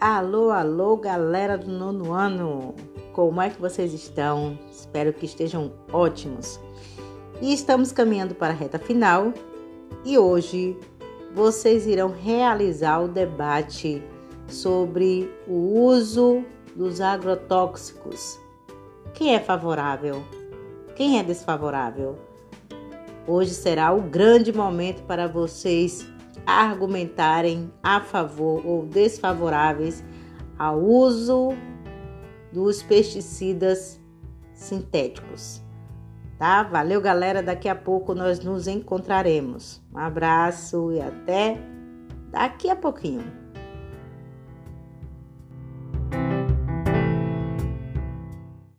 Alô, alô, galera do nono ano! Como é que vocês estão? Espero que estejam ótimos. E estamos caminhando para a reta final e hoje vocês irão realizar o debate sobre o uso dos agrotóxicos. Quem é favorável? Quem é desfavorável? Hoje será o grande momento para vocês argumentarem a favor ou desfavoráveis ao uso dos pesticidas sintéticos. Tá? Valeu, galera. Daqui a pouco nós nos encontraremos. Um abraço e até daqui a pouquinho.